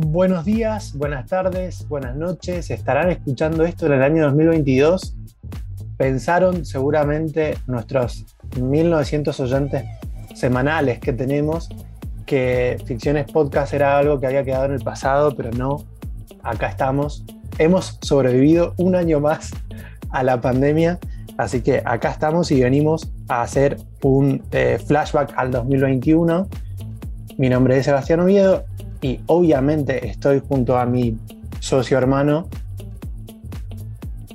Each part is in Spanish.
Buenos días, buenas tardes, buenas noches. Estarán escuchando esto en el año 2022. Pensaron seguramente nuestros 1900 oyentes semanales que tenemos que Ficciones Podcast era algo que había quedado en el pasado, pero no. Acá estamos. Hemos sobrevivido un año más a la pandemia, así que acá estamos y venimos a hacer un eh, flashback al 2021. Mi nombre es Sebastián Oviedo y obviamente estoy junto a mi socio hermano.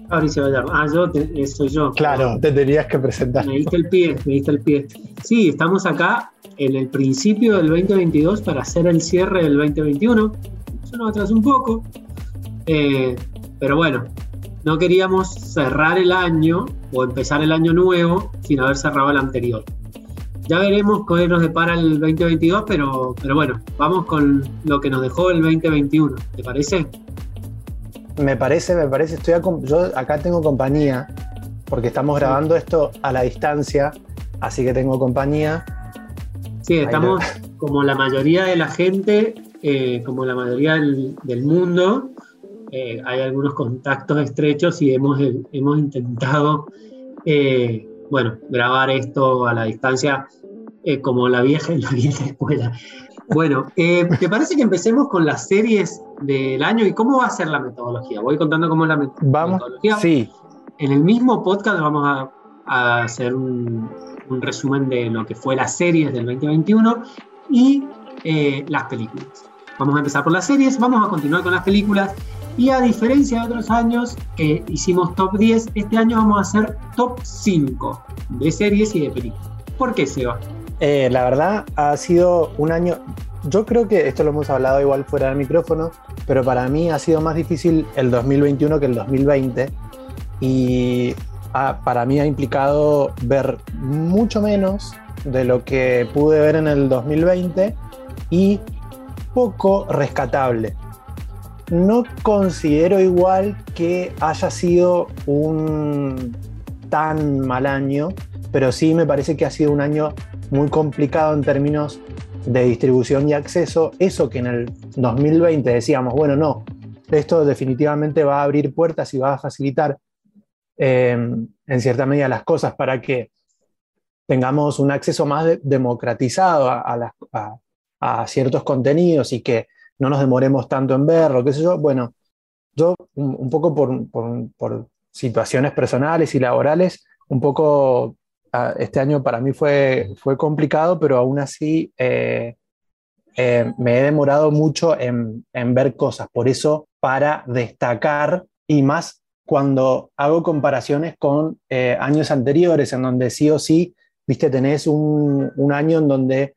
Fabricio Gallardo. Ah, yo eh, soy yo. Claro, te tenías que presentar. Me diste el pie, me diste el pie. Sí, estamos acá en el principio del 2022 para hacer el cierre del 2021. Eso nos atrasa un poco. Eh, pero bueno, no queríamos cerrar el año o empezar el año nuevo sin haber cerrado el anterior. Ya veremos qué nos depara el 2022, pero, pero bueno, vamos con lo que nos dejó el 2021. ¿Te parece? Me parece, me parece. Estoy yo acá tengo compañía, porque estamos grabando esto a la distancia, así que tengo compañía. Sí, estamos como la mayoría de la gente, eh, como la mayoría del, mundo. Eh, hay algunos contactos estrechos y hemos, hemos intentado eh, bueno, grabar esto a la distancia eh, como la vieja, la vieja escuela. Bueno, eh, ¿te parece que empecemos con las series del año y cómo va a ser la metodología? Voy contando cómo es la vamos, metodología. Sí. En el mismo podcast vamos a, hacer un, resumen de lo que fue las series del 2021 y eh, las películas. Vamos a empezar por las series, vamos a continuar con las películas y a diferencia de otros años que hicimos top 10, este año vamos a hacer top 5 de series y de películas. ¿Por qué, Seba? Eh, la verdad ha sido un año, yo creo que esto lo hemos hablado igual fuera del micrófono, pero para mí ha sido más difícil el 2021 que el 2020 y para mí ha implicado ver mucho menos de lo que pude ver en el 2020 y poco rescatable no considero igual que haya sido un tan mal año, pero sí me parece que ha sido un año muy complicado en términos de distribución y acceso. Eso que en el 2020 decíamos, bueno, no, esto definitivamente va a abrir puertas y va a facilitar eh, en cierta medida las cosas para que tengamos un acceso más democratizado a ciertos contenidos y que no nos demoremos tanto en verlo, qué sé yo. Bueno, yo un, poco por, situaciones personales y laborales, un poco este año para mí fue, fue complicado, pero aún así eh, eh, me he demorado mucho en, ver cosas. Por eso, para destacar y más cuando hago comparaciones con eh, años anteriores, en donde sí o sí, viste, tenés un, un año en donde,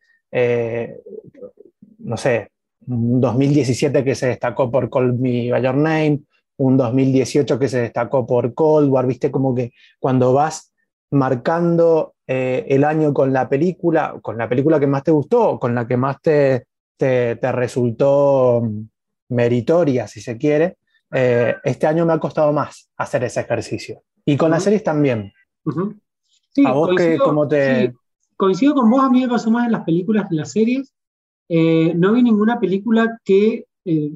no sé, un 2017 que se destacó por Call Me By Your Name, un 2018 que se destacó por Cold War, viste como que cuando vas marcando eh, el año con la película, con la película que más te gustó, con la que más te, te, resultó meritoria, si se quiere, eh, este año me ha costado más hacer ese ejercicio. Y con las series también. ¿A vos coincido, cómo te...? coincido con vos, a mí me pasó más en las películas que en las series. Eh, no vi ninguna película que, eh,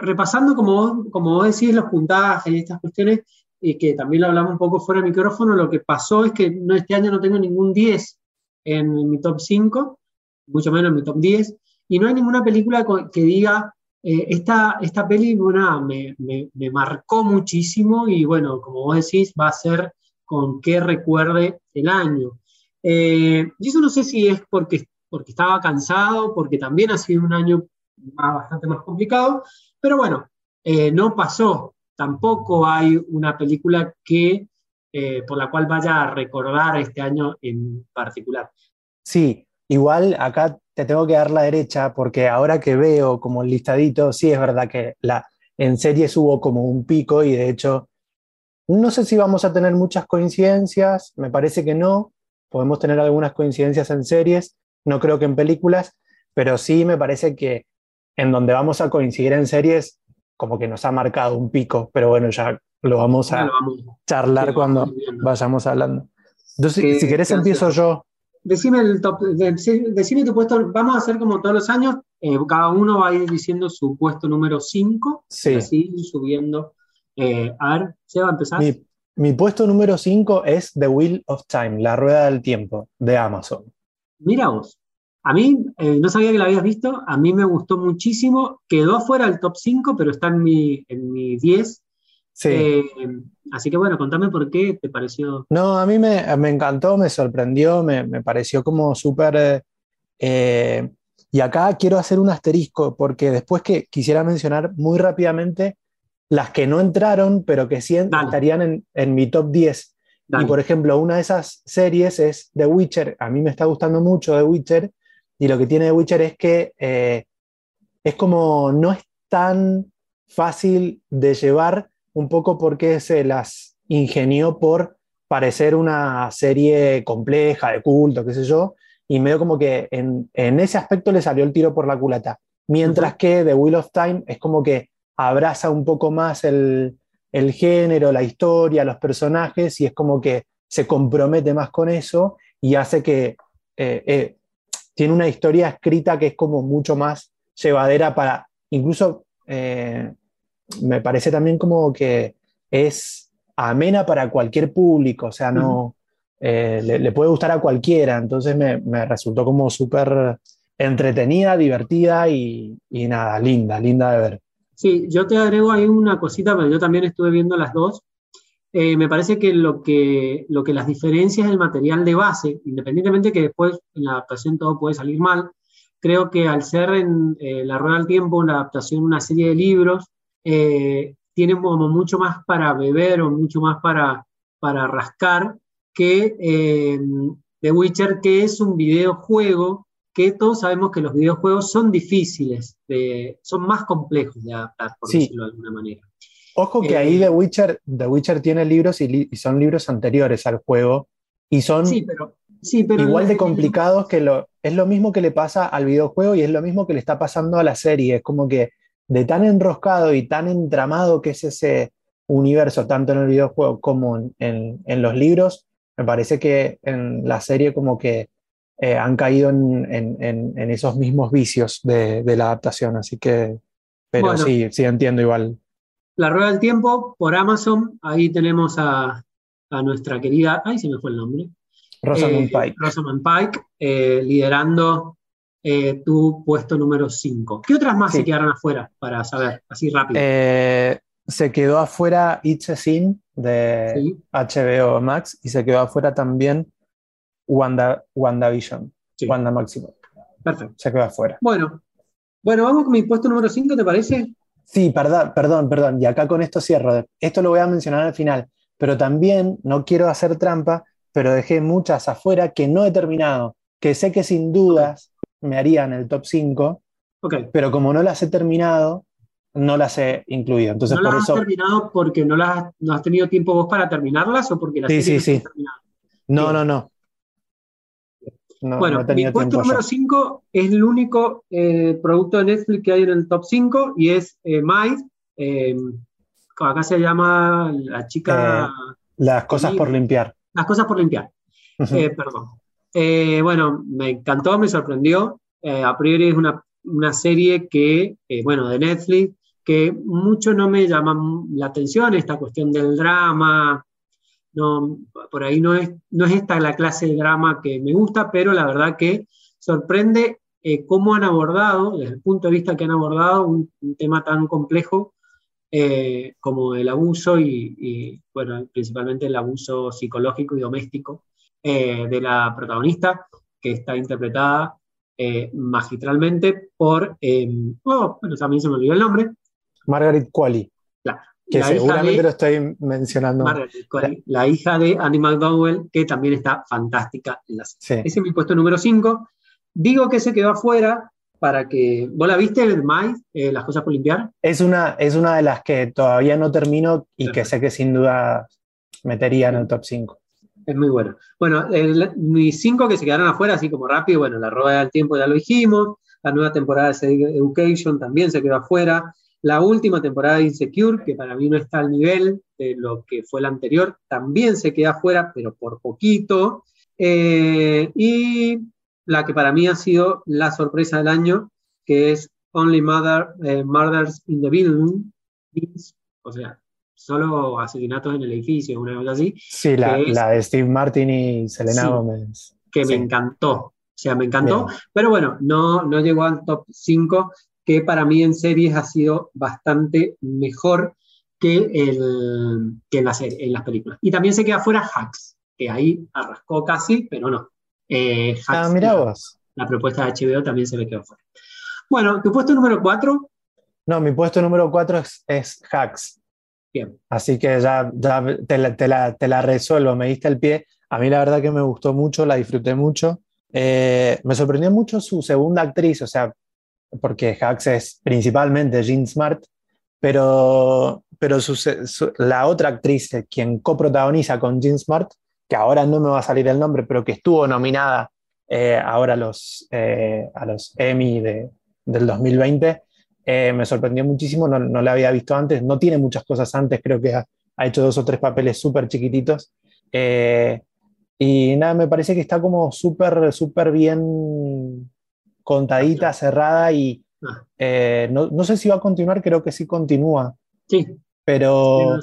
repasando como, como vos decís, los puntajes y estas cuestiones, y que también lo hablamos un poco fuera del micrófono, lo que pasó es que no, este año no tengo ningún 10 en mi top 5, mucho menos en mi top 10, y no hay ninguna película que diga, eh, esta, esta peli me, me, marcó muchísimo y bueno, como vos decís, va a ser con qué recuerde el año. y eso no sé si es porque porque estaba cansado, porque también ha sido un año bastante más complicado, pero bueno, eh, no pasó. Tampoco hay una película que, eh, por la cual vaya a recordar este año en particular. Sí, igual acá te tengo que dar la derecha, porque ahora que veo como el listadito, sí es verdad que la, en series hubo como un pico y de hecho, no sé si vamos a tener muchas coincidencias, me parece que no, podemos tener algunas coincidencias en series, no creo que en películas, pero sí me parece que en donde vamos a coincidir en series, como que nos ha marcado un pico, pero bueno, ya lo vamos a charlar cuando vayamos hablando. Entonces, si querés empiezo yo. Decime el top, decime tu puesto, vamos a hacer como todos los años, eh, cada uno va a ir diciendo su puesto número 5, sí. así subiendo. Eh, a ver, ¿se va a empezar? Mi, mi puesto número 5 es The Wheel of Time, La Rueda del Tiempo, de Amazon. Mira vos, a mí, eh, no sabía que la habías visto, a mí me gustó muchísimo, quedó fuera del top 5, pero está en mi, en mi 10. Sí. Eh, así que bueno, contame por qué te pareció. No, a mí me, me encantó, me sorprendió, me, me pareció como súper... Eh, y acá quiero hacer un asterisco, porque después que quisiera mencionar muy rápidamente las que no entraron, pero que sí Dale. estarían en, en mi top 10. Dale. Y por ejemplo, una de esas series es The Witcher. A mí me está gustando mucho The Witcher. Y lo que tiene The Witcher es que eh, es como no es tan fácil de llevar, un poco porque se las ingenió por parecer una serie compleja, de culto, qué sé yo. Y medio como que en, en ese aspecto le salió el tiro por la culata. Mientras que The Wheel of Time es como que abraza un poco más el, el género, la historia, los personajes, y es como que se compromete más con eso y hace que eh, eh, tiene una historia escrita que es como mucho más llevadera para, incluso eh, me parece también como que es amena para cualquier público, o sea, no, le, le puede gustar a cualquiera, entonces me, me resultó como súper entretenida, divertida y, y nada, linda, linda de ver. Sí, yo te agrego ahí una cosita, pero yo también estuve viendo las dos. Eh, me parece que lo, que lo que las diferencias del material de base, independientemente que después en la adaptación todo puede salir mal, creo que al ser en eh, La Rueda del Tiempo, la adaptación una serie de libros, eh, tiene como mucho más para beber o mucho más para, para rascar que The Witcher, que es un videojuego que todos sabemos que los videojuegos son difíciles, de, son más complejos de adaptar, por Sí. decirlo de alguna manera. Ojo que Eh, ahí The Witcher, The Witcher tiene libros y, li- y son libros anteriores al juego y son Sí, pero, sí, pero igual de complicados que lo... Es lo mismo que le pasa al videojuego y es lo mismo que le está pasando a la serie. Es como que de tan enroscado y tan entramado que es ese universo, tanto en el videojuego como en, en- en los libros, me parece que en la serie como que eh, han caído en, en- en- en esos mismos vicios de, de la adaptación. Así que, pero Bueno. sí, sí entiendo igual. La Rueda del Tiempo por Amazon, ahí tenemos a, a nuestra querida, ay, se me fue el nombre, Rosamund Eh, Pike. Rosamund Pike, eh, liderando eh, tu puesto número 5. ¿Qué otras más Sí. se quedaron afuera para saber, así rápido? Se quedó afuera It's a Sin de Sí. HBO Max y se quedó afuera también Wanda, WandaVision, Sí. Wanda Maximoff. Perfecto. Se quedó afuera. Bueno, bueno, vamos con mi puesto número 5, ¿te parece? Sí, perdón, perdón, perdón. Y acá con esto cierro. Esto lo voy a mencionar al final. Pero también no quiero hacer trampa, pero dejé muchas afuera que no he terminado, que sé que sin dudas me harían el top 5, Ok. pero como no las he terminado, no las he incluido. Entonces, ¿No por las eso. has terminado porque no, las, has- no has tenido tiempo vos para terminarlas o porque las Sí, sí, sí. No, no, no. No, Bueno, no mi puesto número yo. 5 es el único eh, producto de Netflix que hay en el top 5 y es eh, Mice. eh, acá se llama la chica. Las cosas por limpiar. Las cosas por limpiar. Eh, perdón. Eh, bueno, me encantó, me sorprendió. Eh, a priori es una, una serie que, eh, bueno, de Netflix, que mucho no me llama la atención, esta cuestión del drama. No, por ahí no es, no es esta la clase de drama que me gusta, pero la verdad que sorprende eh, cómo han abordado, desde el punto de vista que han abordado, un, un tema tan complejo eh, como el abuso y, y, bueno, principalmente el abuso psicológico y doméstico eh, de la protagonista, que está interpretada magistralmente por, oh, bueno, también se me olvidó el nombre, Margaret Qualley, Claro. Que seguramente de- lo estoy mencionando. Margaret la hija de Annie McDowell, que también está fantástica en la serie. Sí. Ese es mi puesto número 5. Digo que se quedó afuera para que. ¿Vos la viste, el Mice, eh, Las cosas por limpiar? Es una, es una de las que todavía no termino y que sé que sin duda metería en el top 5. Es muy bueno. Bueno, el- mis cinco que se quedaron afuera, así como rápido, bueno, La Rueda del Tiempo ya lo dijimos, la nueva temporada de Education también se quedó afuera, la última temporada de Insecure, que para mí no está al nivel de lo que fue la anterior, también se queda afuera, pero por poquito. Eh, y la que para mí ha sido la sorpresa del año, que es Only Mother, eh, Murders in the Building, o sea, solo asesinatos en el edificio, una cosa así. Sí, la, de Steve Martin y Selena Gomez. Que me encantó, o sea, me encantó, pero bueno, no, no llegó al top 5, que para mí en series ha sido bastante mejor que, el, que en, la serie, en las películas. Y también se queda fuera Hacks, que ahí arrascó casi, pero no. Eh, ah, mira vos. La, propuesta de HBO también se le quedó fuera. Bueno, tu puesto número 4. No, mi puesto número 4 es, es Hacks. Bien. Así que ya, te, la, te, la, resuelvo, me diste el pie. A mí la verdad que me gustó mucho, la disfruté mucho. Eh, me sorprendió mucho su segunda actriz, o sea, porque Hacks es principalmente Jean Smart, pero, pero la otra actriz, quien coprotagoniza con Jean Smart, que ahora no me va a salir el nombre, pero que estuvo nominada eh, ahora a los, eh, a los Emmy de, del 2020, eh, me sorprendió muchísimo, no, no, la había visto antes, no tiene muchas cosas antes, creo que ha, hecho dos o tres papeles súper chiquititos. y nada, me parece que está como súper, súper bien contadita, cerrada y ah. no, no, sé si va a continuar, creo que sí continúa. Sí. Pero...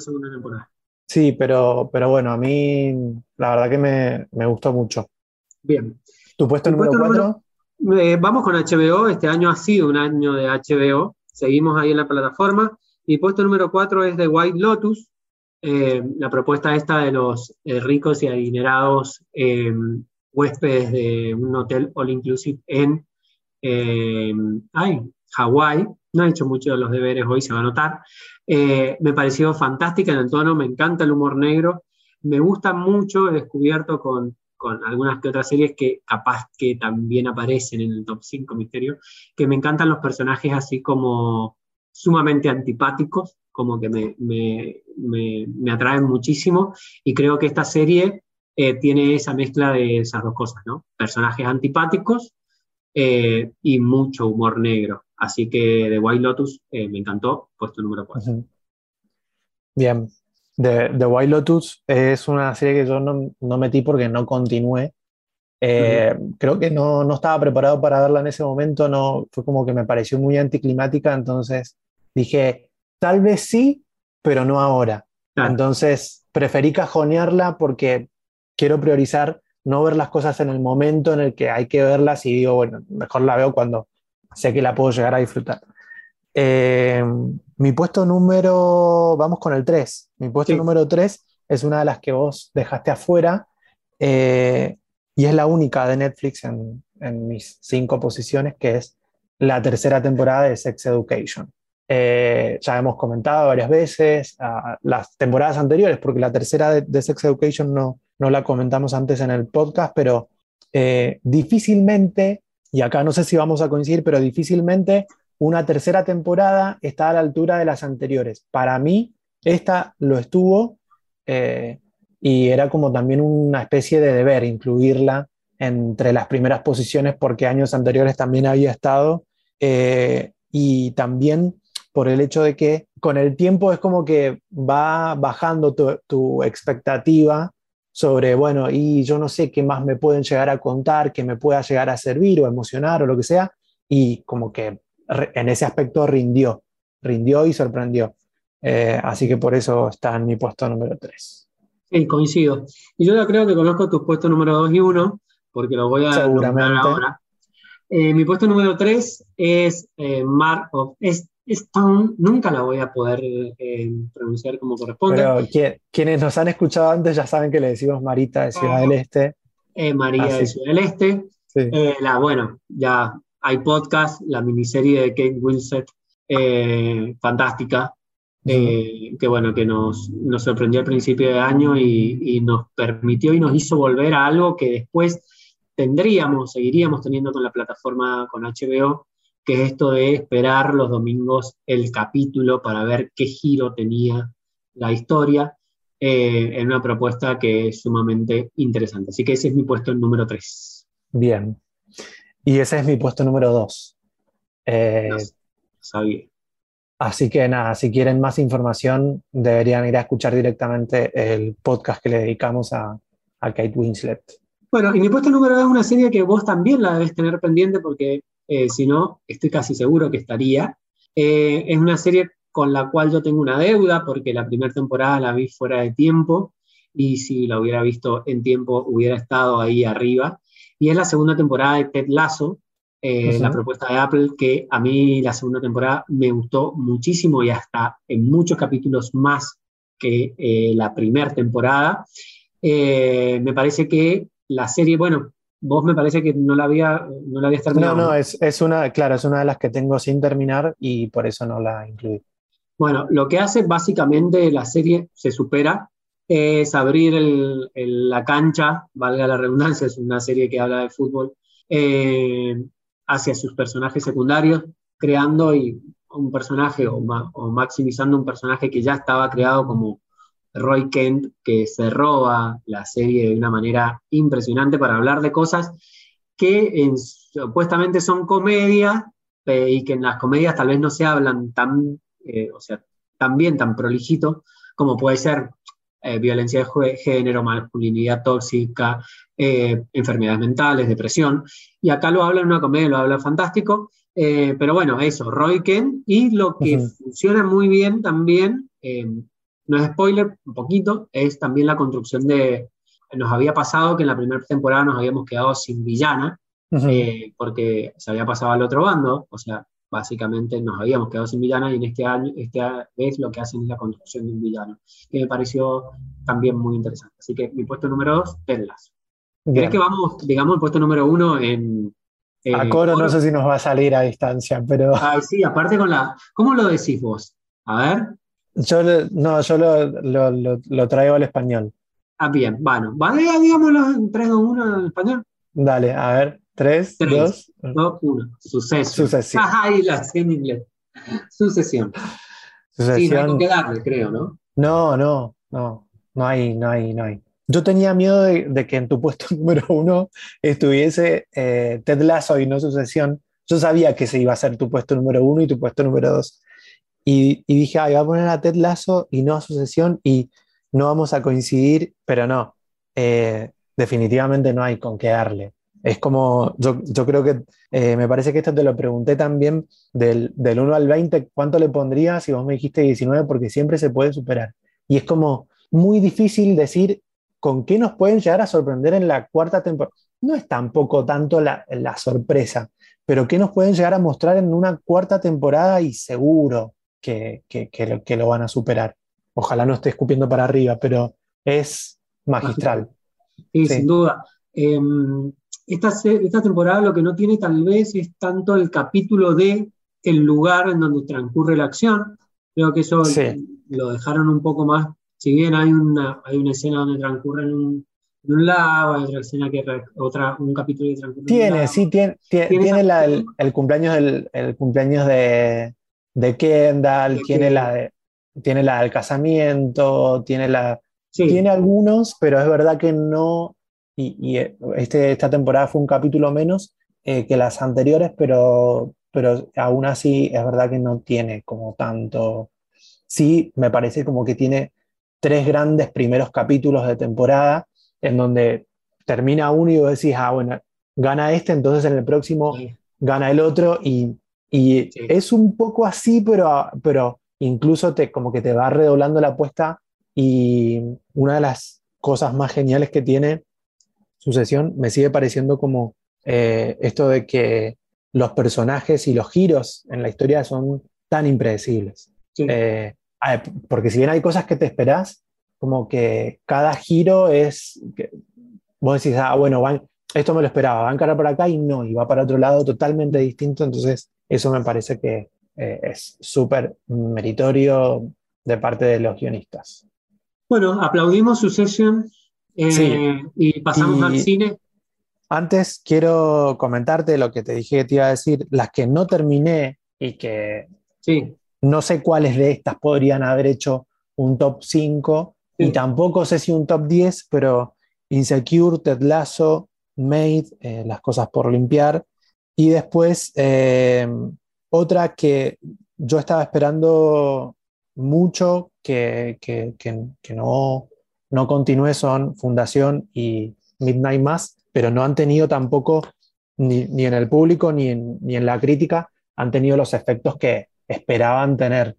Sí, pero, pero bueno, a mí la verdad que me, me gustó mucho. Bien. ¿Tu puesto número cuatro? Eh, vamos con HBO, este año ha sido un año de HBO, seguimos ahí en la plataforma. Mi puesto número 4 es de White Lotus, eh, la propuesta esta de los eh, ricos y adinerados huéspedes de un hotel all inclusive en ay, Hawái. No he hecho mucho de los deberes hoy, se va a notar. me pareció fantástica en el tono, me encanta el humor negro. Me gusta mucho, he descubierto con con algunas que otras series que capaz que también aparecen en el top 5 misterio, que me encantan los personajes así como sumamente antipáticos, como que me, me, me, atraen muchísimo y creo que esta serie eh, tiene esa mezcla de esas dos cosas, ¿no? Personajes antipáticos eh, y mucho humor negro. Así que The White Lotus eh, me encantó, puesto número 4. Bien, The, The Wild Lotus es una serie que yo no, no metí porque no continué. Eh, creo que no, no, estaba preparado para verla en ese momento, no, fue como que me pareció muy anticlimática, entonces dije, tal vez sí, pero no ahora. Entonces preferí cajonearla porque quiero priorizar no ver las cosas en el momento en el que hay que verlas y digo, bueno, mejor la veo cuando sé que la puedo llegar a disfrutar. Eh, mi puesto número, vamos con el 3. Mi puesto número 3 es una de las que vos dejaste afuera eh, y es la única de Netflix en, mis cinco posiciones, que es la tercera temporada de Sex Education. Eh, ya hemos comentado varias veces las temporadas anteriores, porque la tercera de, Sex Education no, no, la comentamos antes en el podcast, pero difícilmente, y acá no sé si vamos a coincidir, pero difícilmente una tercera temporada está a la altura de las anteriores. Para mí, esta lo estuvo eh, y era como también una especie de deber incluirla entre las primeras posiciones porque años anteriores también había estado eh, y también por el hecho de que con el tiempo es como que va bajando tu expectativa sobre, bueno, y yo no sé qué más me pueden llegar a contar, que me pueda llegar a servir o emocionar o lo que sea, y como que en ese aspecto rindió, rindió y sorprendió. Eh, así que por eso está en mi puesto número 3. Sí, coincido. Y yo creo que conozco tus puestos número 2 y 1, porque lo voy a Seguramente. ahora. Eh, mi puesto número 3 es eh, Mark of Stone. Nunca la voy a poder pronunciar como corresponde. Pero quienes nos han escuchado antes ya saben que le decimos Marita de Ciudad del Este. María de Ciudad del Este. la, bueno, ya hay podcast, la miniserie de Kate Winslet, eh, fantástica, eh, que bueno, que nos, nos, sorprendió al principio de año y, nos permitió y nos hizo volver a algo que después tendríamos, seguiríamos teniendo con la plataforma, con HBO, que es esto de esperar los domingos el capítulo para ver qué giro tenía la historia, eh, en una propuesta que es sumamente interesante. Así que ese es mi puesto número 3. Bien, y ese es mi puesto número dos. Eh, sabía. Así que nada, si quieren más información, deberían ir a escuchar directamente el podcast que le dedicamos a, Kate Winslet. Bueno, y mi puesto número dos es una serie que vos también la debes tener pendiente porque si no, estoy casi seguro que estaría. es una serie con la cual yo tengo una deuda porque la primera temporada la vi fuera de tiempo y si la hubiera visto en tiempo hubiera estado ahí arriba. Y es la segunda temporada de Ted Lasso, eh, la propuesta de Apple, que a mí la segunda temporada me gustó muchísimo y hasta en muchos capítulos más que eh, la primera temporada. Eh, me parece que la serie, bueno, vos me parece que no la había, no la habías terminado. No, no, es, es, una, claro, es una de las que tengo sin terminar y por eso no la incluí. Bueno, lo que hace básicamente la serie se supera es abrir la cancha, valga la redundancia, es una serie que habla de fútbol, eh, hacia sus personajes secundarios, creando y, un personaje o, maximizando un personaje que ya estaba creado como Roy Kent, que se roba la serie de una manera impresionante para hablar de cosas que supuestamente son comedias y que en las comedias tal vez no se hablan tan, eh, o sea, tan bien, tan prolijito, como puede ser eh, violencia de género, masculinidad tóxica, eh, enfermedades mentales, depresión. Y acá lo habla en una comedia, lo habla fantástico. Pero bueno, eso, Roy Ken. Y lo que funciona muy bien también, no es spoiler, un poquito, es también la construcción de. Nos había pasado que en la primera temporada nos habíamos quedado sin villana, porque se había pasado al otro bando, o sea, básicamente nos habíamos quedado sin villana y en este año, este vez lo que hacen es la construcción de un villano, que me pareció también muy interesante. Así que mi puesto número dos, Ted ¿Crees que vamos, digamos, el puesto número uno en... Eh, a coro no sé si nos va a salir a distancia, pero... Ah, sí, aparte con la... ¿Cómo lo decís vos? A ver. Yo, no, yo lo, lo, traigo al español. Ah, bien, bueno. ¿Vale, digámoslo en 3, 2, 1 en español? Dale, a ver. 3, 2, 1. Sucesión. Sucesión. Ay, la sé en inglés. Sucesión. Sucesión. Sí, no hay que darle, creo, ¿no? No, no, no. No hay, no hay, no hay. Yo tenía miedo de, que en tu puesto número uno estuviese eh, Ted Lasso y no Sucesión. Yo sabía que se iba a ser tu puesto número uno y tu puesto número dos. Y, dije, ay, voy a poner a Ted Lasso y no a Sucesión y no vamos a coincidir, pero no. Eh, definitivamente no hay con qué darle. Es como, yo, yo creo que eh, me parece que esto te lo pregunté también del, del 1 al 20, ¿cuánto le pondrías? Y vos me dijiste 19 porque siempre se puede superar. Y es como muy difícil decir con qué nos pueden llegar a sorprender en la cuarta temporada. No es tampoco tanto la, la sorpresa, pero qué nos pueden llegar a mostrar en una cuarta temporada y seguro que, que, que, lo, que lo van a superar. Ojalá no esté escupiendo para arriba, pero es magistral. Sí, sin duda. Em, esta, esta temporada lo que no tiene tal vez es tanto el capítulo de el lugar en donde transcurre la acción. Creo que eso lo dejaron un poco más. Si bien hay una, hay una escena donde transcurre en un, en un lago, hay otra escena que otra, un capítulo que transcurre Tiene, en un sí, tiene, tiene, la, el, cumpleaños, del, el cumpleaños de, de Kendall, tiene, la de, tiene la del casamiento, tiene la. Tiene algunos, pero es verdad que no, y, eh, este, esta temporada fue un capítulo menos eh, que las anteriores, pero, pero aún así es verdad que no tiene como tanto. Sí, me parece como que tiene tres grandes primeros capítulos de temporada en donde termina uno y vos decís, ah, bueno, gana este, entonces en el próximo gana el otro y, y es un poco así, pero, pero incluso te, como que te va redoblando la apuesta y una de las cosas más geniales que tiene sucesión me sigue pareciendo como eh, esto de que los personajes y los giros en la historia son tan impredecibles. Eh, porque si bien hay cosas que te esperás, como que cada giro es, que, vos decís, ah, bueno, van, esto me lo esperaba, va a encarar por acá y no, y va para otro lado totalmente distinto, entonces eso me parece que eh, es súper meritorio de parte de los guionistas. Bueno, aplaudimos Succession, eh, y pasamos al cine. Antes quiero comentarte lo que te dije que te iba a decir, las que no terminé y que sí. no sé cuáles de estas podrían haber hecho un top 5 y tampoco sé si un top 10, pero Insecure, Ted Lasso, Made, eh, Las cosas por limpiar y después eh, otra que yo estaba esperando mucho que, que, que no, no continué son Fundación y Midnight Mass, pero no han tenido tampoco ni, en el público ni en, ni en, la crítica han tenido los efectos que esperaban tener.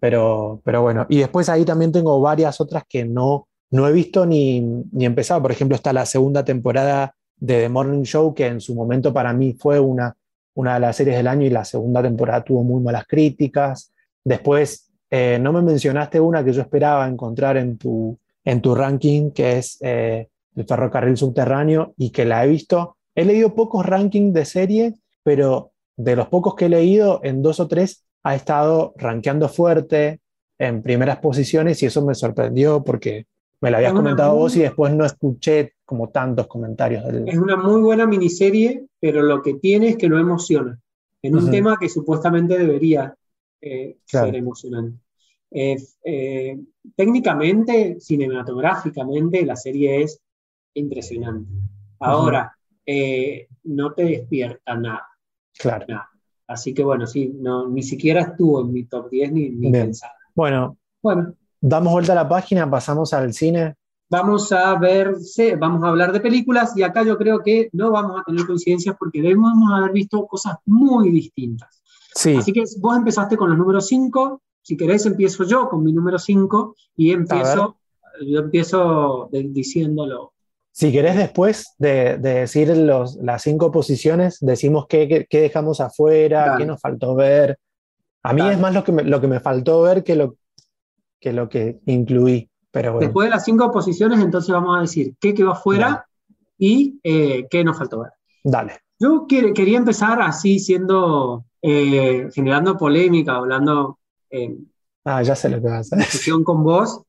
Pero, pero bueno, y después ahí también tengo varias otras que no, no he visto ni, ni empezado. Por ejemplo, está la segunda temporada de The Morning Show, que en su momento para mí fue una, una de las series del año y la segunda temporada tuvo muy malas críticas. Después, eh, no me mencionaste una que yo esperaba encontrar en tu, en tu ranking, que es eh, el ferrocarril subterráneo, y que la he visto. He leído pocos rankings de serie, pero de los pocos que he leído, en dos o tres ha estado rankeando fuerte en primeras posiciones y eso me sorprendió porque me lo habías comentado vos y después no escuché como tantos comentarios. Es una muy buena miniserie, pero lo que tiene es que no emociona, en un tema que supuestamente debería eh, ser emocionante. Eh, técnicamente, cinematográficamente, la serie es impresionante. Ahora, eh, no te despierta nada. Claro. Así que bueno, sí, no, ni siquiera estuvo en mi top 10 ni, ni pensado. Bueno, bueno, damos vuelta a la página, pasamos al cine. Vamos a ver, vamos a hablar de películas y acá yo creo que no vamos a tener coincidencias porque debemos haber visto cosas muy distintas. Sí. Así que vos empezaste con los números 5, si querés empiezo yo con mi número 5 y empiezo, yo empiezo diciéndolo. Si querés después de, decir los, las cinco posiciones, decimos qué, qué, dejamos afuera, qué nos faltó ver. A mí es más lo que, me, lo que me faltó ver que lo que, lo que incluí. Pero Después de las cinco posiciones, entonces vamos a decir qué quedó afuera y eh, qué nos faltó ver. Dale. Yo quería empezar así, siendo, eh, generando polémica, hablando. Eh, ah, ya sé lo que vas a hacer. con vos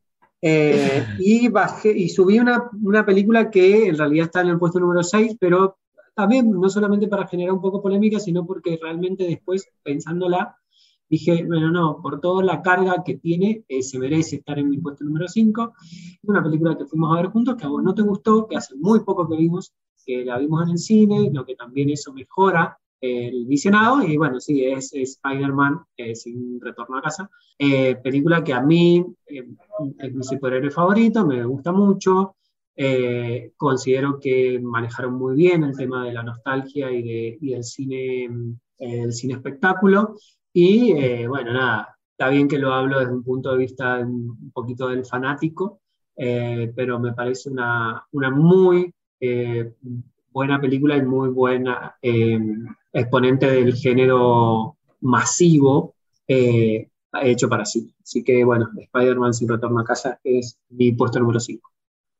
eh, y, bajé, y subí una, una, película que en realidad está en el puesto número 6, pero también no solamente para generar un poco polémica, sino porque realmente después, pensándola, dije, bueno, no, por toda la carga que tiene, eh, se merece estar en mi puesto número 5. Es una película que fuimos a ver juntos, que a vos no te gustó, que hace muy poco que vimos, que la vimos en el cine, lo que también eso mejora el visionado, y bueno, sí, es, Spider-Man eh, sin retorno a casa. Eh, película que a mí eh, es mi superhéroe favorito, me gusta mucho. considero que manejaron muy bien el tema de la nostalgia y, de, y el cine, el cine espectáculo. Y bueno, nada, está bien que lo hablo desde un punto de vista un poquito del fanático, pero me parece una, una muy buena película y muy buena exponente del género masivo eh, hecho para sí. Así que bueno, Spider-Man sin retorno a casa es mi puesto número 5.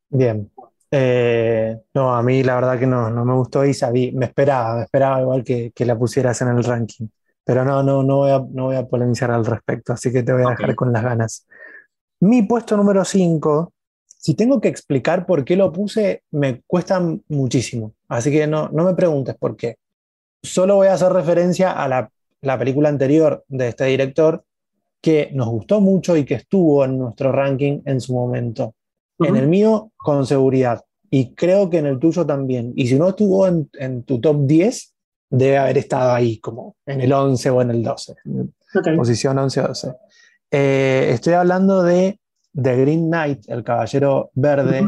Bien. Eh, no, a mí la verdad que no, no me gustó y sabí, me esperaba, me esperaba igual que, que, la pusieras en el ranking. Pero no, no, no voy, a, no voy a polemizar al respecto, así que te voy a dejar con las ganas. Mi puesto número 5, si tengo que explicar por qué lo puse, me cuesta muchísimo. Así que no, no me preguntes por qué. Solo voy a hacer referencia a la, película anterior de este director que nos gustó mucho y que estuvo en nuestro ranking en su momento. En el mío, con seguridad. Y creo que en el tuyo también. Y si no estuvo en, tu top 10, debe haber estado ahí, como en el 11 o en el 12. Posición 11-12. Eh, estoy hablando de The Green Knight, El Caballero Verde,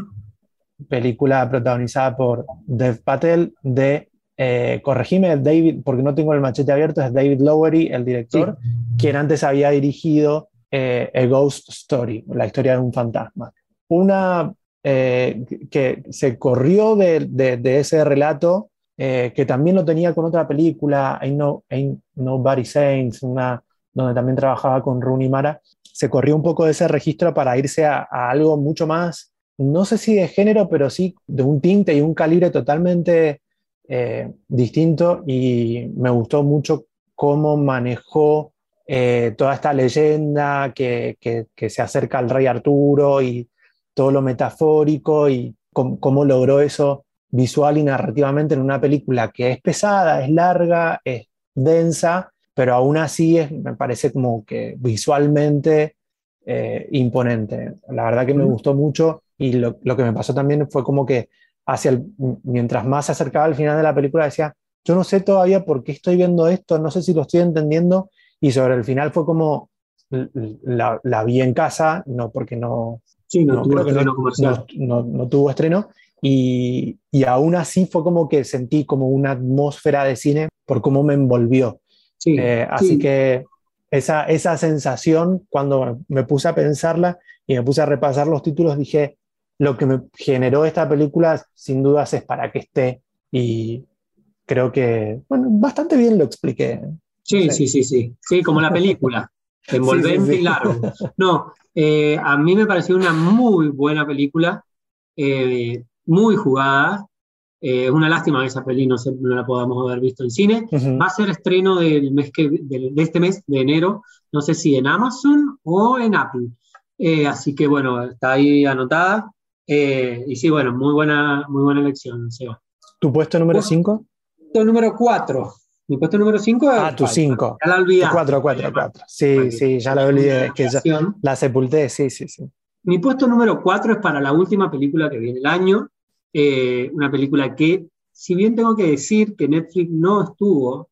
película protagonizada por Dev Patel de eh, corregime, David, porque no tengo el machete abierto, es David Lowery, el director, quien antes había dirigido eh, A Ghost Story, la historia de un fantasma. Una eh, que se corrió de, de, ese relato, eh, que también lo tenía con otra película, Ain't, no, Ain't Nobody Saints, una, donde también trabajaba con Rooney Mara, se corrió un poco de ese registro para irse a, algo mucho más, no sé si de género, pero sí de un tinte y un calibre totalmente eh, distinto. Y me gustó mucho cómo manejó eh, toda esta leyenda que, se acerca al rey Arturo y todo lo metafórico y cómo, logró eso visual y narrativamente en una película que es pesada, es larga, es densa, pero aún así es, me parece como que visualmente eh, imponente. La verdad que me gustó mucho y lo, lo, que me pasó también fue como que hacia el, mientras más se acercaba al final de la película, decía, yo no sé todavía por qué estoy viendo esto, no sé si lo estoy entendiendo, y sobre el final fue como, la, la vi en casa, no porque no, no, tuvo estreno no, tuvo estreno, y, y, aún así fue como que sentí como una atmósfera de cine por cómo me envolvió. Eh, así que esa, esa sensación, cuando me puse a pensarla y me puse a repasar los títulos, dije, lo que me generó esta película sin dudas es para que esté y creo que, bueno, bastante bien lo expliqué. Sí, sí, sí, sí, sí, como la película, envolvente y largo. No, eh, a mí me pareció una muy buena película, eh, muy jugada, es una lástima que esa peli no, no, la podamos haber visto en cine. Va a ser estreno del mes que, de, este mes, de enero, no sé si en Amazon o en Apple. Eh, así que bueno, está ahí anotada. Eh, y sí, bueno, muy buena, muy buena elección, Seba. ¿Tu puesto número 5? Puesto número 4. Mi puesto número 5 es. Ah, tu 5. Ya la olvidé. 4, 4, 4. Sí, sí, ya la olvidé. Que ya, la sepulté, sí, sí, sí. Mi puesto número 4 es para la última película que viene el año, eh, una película que, si bien tengo que decir que Netflix no estuvo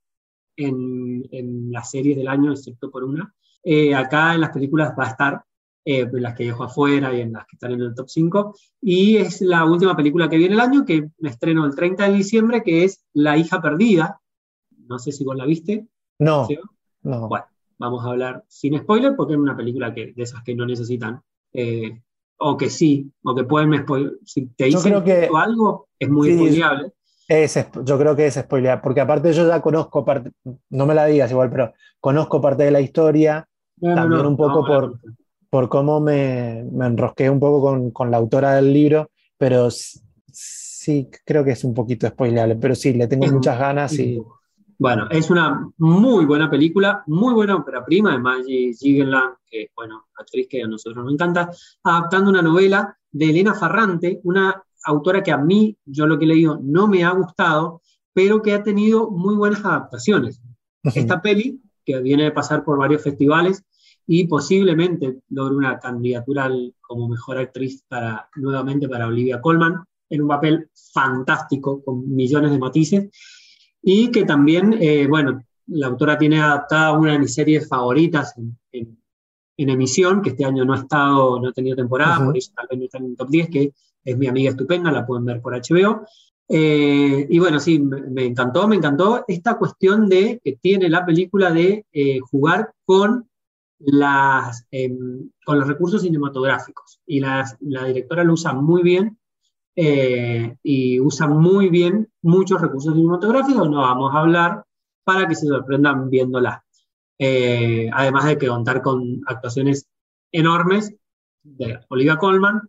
en, en las series del año, excepto por una, eh, acá en las películas va a estar, eh, las que dejo afuera y en las que están en el top 5, y es la última película que viene el año, que me estreno el 30 de diciembre, que es La hija perdida. No sé si vos la viste. No. no. Bueno, vamos a hablar sin spoiler, porque es una película que, de esas que no necesitan o que sí, o que pueden si te dicen que, algo, es muy sí, Es, yo creo que es spoiler, porque aparte yo ya conozco parte, no me la digas igual, pero conozco parte de la historia, también un poco por, por cómo me, me, enrosqué un poco con, con, la autora del libro, pero sí creo que es un poquito spoileable, pero sí, le tengo muchas ganas y... Bueno, es una muy buena película, muy buena ópera prima de Maggie Gyllenhaal, que bueno, actriz que a nosotros nos encanta, adaptando una novela de Elena Farrante, una autora que a mí, yo lo que he leído, no me ha gustado, pero que ha tenido muy buenas adaptaciones. Esta peli, que viene de pasar por varios festivales y posiblemente logre una candidatura como mejor actriz para, nuevamente para Olivia Colman, en un papel fantástico, con millones de matices y que también, eh, bueno, la autora tiene adaptada una de mis series favoritas en, en, emisión, que este año no ha estado, no ha tenido temporada, por eso tal vez no está en el top 10, que es Mi amiga estupenda, la pueden ver por HBO. Eh, y bueno, sí, me, encantó, me encantó esta cuestión de que tiene la película de eh, jugar con, las, em, con los recursos cinematográficos. Y la, la directora lo usa muy bien eh, y usa muy bien muchos recursos cinematográficos, no vamos a hablar para que se sorprendan viéndola. Eh, además de que contar con actuaciones enormes de Olivia Colman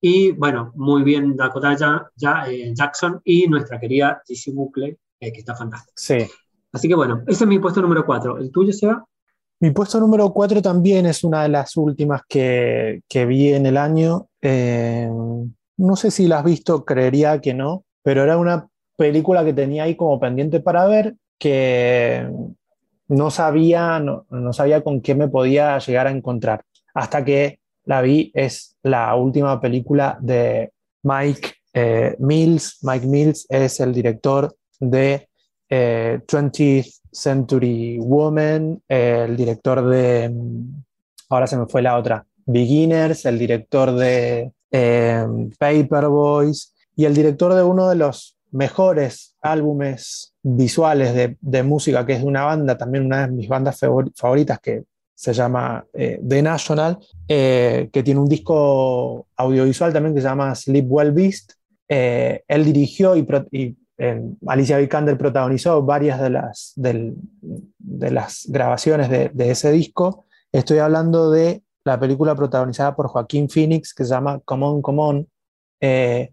y, bueno, muy bien Dakota ya, eh, Jackson y nuestra querida Jessie Bucle, que está fantástica. Sí. Así que, bueno, ese es mi puesto número 4. ¿El tuyo, Seba? Mi puesto número 4 también es una de las últimas que, que vi en el año. No sé si la has visto, creería que no, pero era una película que tenía ahí como pendiente para ver, que no sabía, no, sabía con qué me podía llegar a encontrar. Hasta que la vi, es la última película de Mike eh, Mills. Mike Mills es el director de 20th eh, Century Woman, el director de, ahora se me fue la otra, Beginners, el director de eh, Paperboys y el director de uno de los mejores álbumes visuales de, música, que es de una banda, también una de mis bandas favoritas, que se llama eh, The National, eh, que tiene un disco audiovisual también que se llama Sleep Well Beast. él dirigió y, Alicia Vikander protagonizó varias de las, grabaciones de, ese disco. Estoy hablando de la película protagonizada por Joaquín Phoenix que se llama Come On, Come On, eh,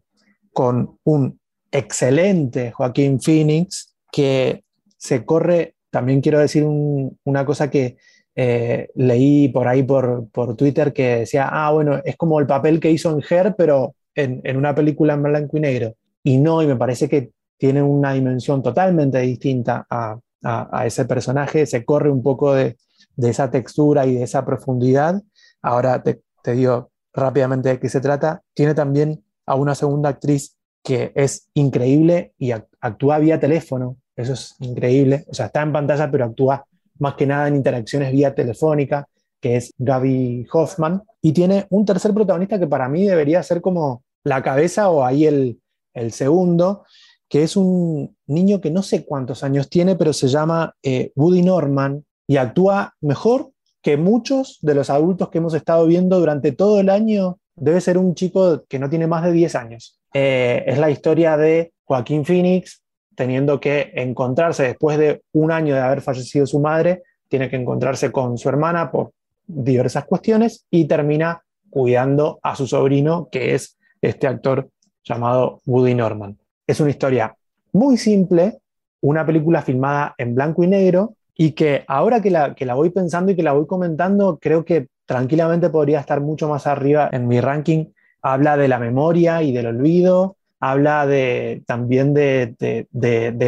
con un excelente Joaquín Phoenix que se corre, también quiero decir una cosa que eh, leí por ahí por, por, Twitter que decía, ah, bueno, es como el papel que hizo en Her, pero en, en una película en blanco y negro. Y no, y me parece que tiene una dimensión totalmente distinta a, a, a ese personaje, se corre un poco de, de esa textura y de esa profundidad Ahora te, digo rápidamente de qué se trata. Tiene también a una segunda actriz que es increíble y actúa vía teléfono. Eso es increíble. O sea, está en pantalla, pero actúa más que nada en interacciones vía telefónica, que es Gaby Hoffman. Y tiene un tercer protagonista que para mí debería ser como la cabeza o ahí el, el segundo, que es un niño que no sé cuántos años tiene, pero se llama eh, Woody Norman y actúa mejor que muchos de los adultos que hemos estado viendo durante todo el año. Debe ser un chico que no tiene más de 10 años. Eh, es la historia de Joaquín Phoenix teniendo que encontrarse después de un año de haber fallecido su madre, tiene que encontrarse con su hermana por diversas cuestiones y termina cuidando a su sobrino, que es este actor llamado Woody Norman. Es una historia muy simple, una película filmada en blanco y negro y que ahora que la, que la voy pensando y que la voy comentando, creo que tranquilamente podría estar mucho más arriba en mi ranking. Habla de la memoria y del olvido, habla de, también de,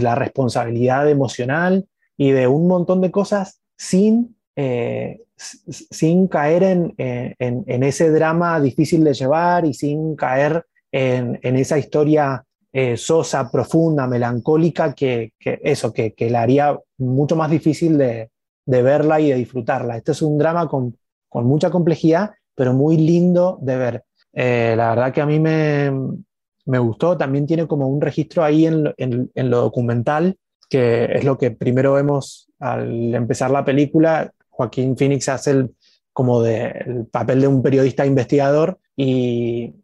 la responsabilidad emocional y de un montón de cosas sin, eh, sin caer en, ese drama difícil de llevar y sin caer en, esa historia eh, sosa, profunda, melancólica, que, eso, que, la haría mucho más difícil de, verla y de disfrutarla. Este es un drama con, mucha complejidad, pero muy lindo de ver. Eh, la verdad que a mí me, gustó, también tiene como un registro ahí en, lo documental, que es lo que primero vemos al empezar la película. Joaquín Phoenix hace el, como de, el papel de un periodista investigador y,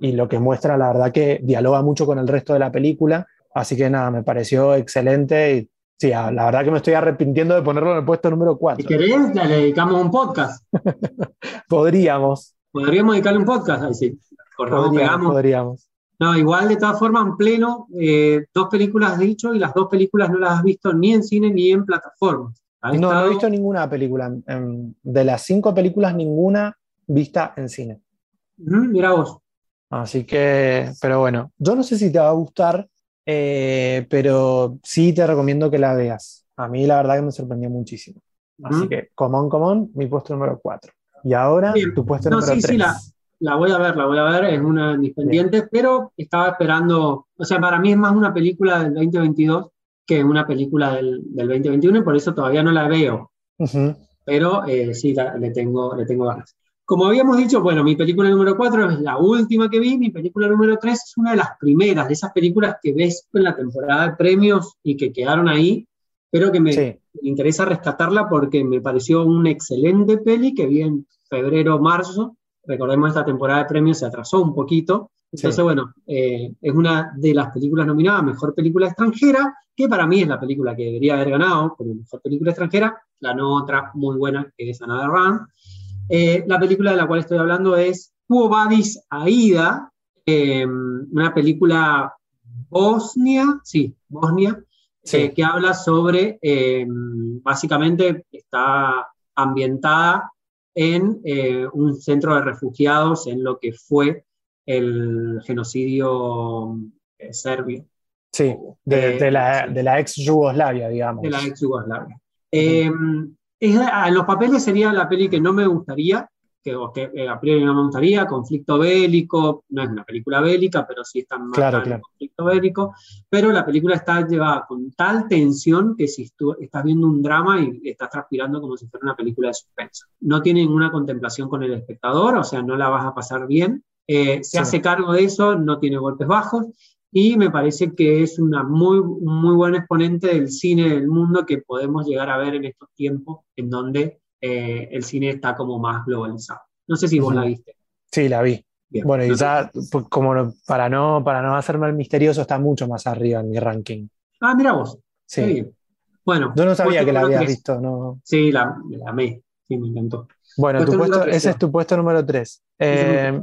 y lo que muestra, la verdad que dialoga mucho con el resto de la película, así que nada, me pareció excelente y sí, la verdad que me estoy arrepintiendo de ponerlo en el puesto número 4. Si querés, le dedicamos un podcast. Podríamos. Podríamos dedicarle un podcast, ahí sí. podríamos, podríamos. No, igual de todas formas, en pleno, eh, dos películas has dicho y las dos películas no las has visto ni en cine ni en plataformas. No, no he visto ninguna película. De las cinco películas, ninguna vista en cine. mira vos. Así que, pero bueno, yo no sé si te va a gustar, eh, pero sí te recomiendo que la veas. A mí la verdad que me sorprendió muchísimo. Así que, común, común, mi puesto número 4. Y ahora tu puesto número 3. Sí, la, la, voy a ver, la voy a ver, es una independiente, pero estaba esperando, o sea, para mí es más una película del 2022 que una película del, del 2021 y por eso todavía no la veo. Pero eh, sí, le, tengo, le tengo ganas. Como habíamos dicho, bueno, mi película número 4 es la última que vi, mi película número 3 es una de las primeras, de esas películas que ves en la temporada de premios y que quedaron ahí, pero que me, interesa rescatarla porque me pareció una excelente peli que vi en febrero, marzo. Recordemos, esta temporada de premios se atrasó un poquito. Entonces, bueno, eh, es una de las películas nominadas a Mejor Película Extranjera, que para mí es la película que debería haber ganado como Mejor Película Extranjera. Ganó otra muy buena, que es Another Run. Eh, la película de la cual estoy hablando es Quo Vadis Aida, em, una película bosnia, sí, bosnia, eh, que habla sobre, em, básicamente está ambientada en eh, un centro de refugiados en lo que fue el genocidio serbio. Sí, de, la, de, la, ex Yugoslavia, digamos. De la ex Yugoslavia. En los papeles sería la peli que no me gustaría, que, que eh, a priori no me gustaría, conflicto bélico, no es una película bélica, pero sí está más claro, claro. conflicto bélico, pero la película está llevada con tal tensión que si tú estás viendo un drama y estás transpirando como si fuera una película de suspenso. No tiene ninguna contemplación con el espectador, o sea, no la vas a pasar bien. Eh, se hace cargo de eso, no tiene golpes bajos y me parece que es una muy, muy buen exponente del cine del mundo que podemos llegar a ver en estos tiempos en donde eh, el cine está como más globalizado. No sé si vos la viste. Sí, la vi. bueno, y ya, pues, como para no, para no hacerme el misterioso, está mucho más arriba en mi ranking. Ah, mira vos. Sí. Bueno. Yo no sabía que la habías visto, ¿no? Sí, la, la amé. Sí, me encantó. Bueno, tu puesto, ese es tu puesto número 3. Eh,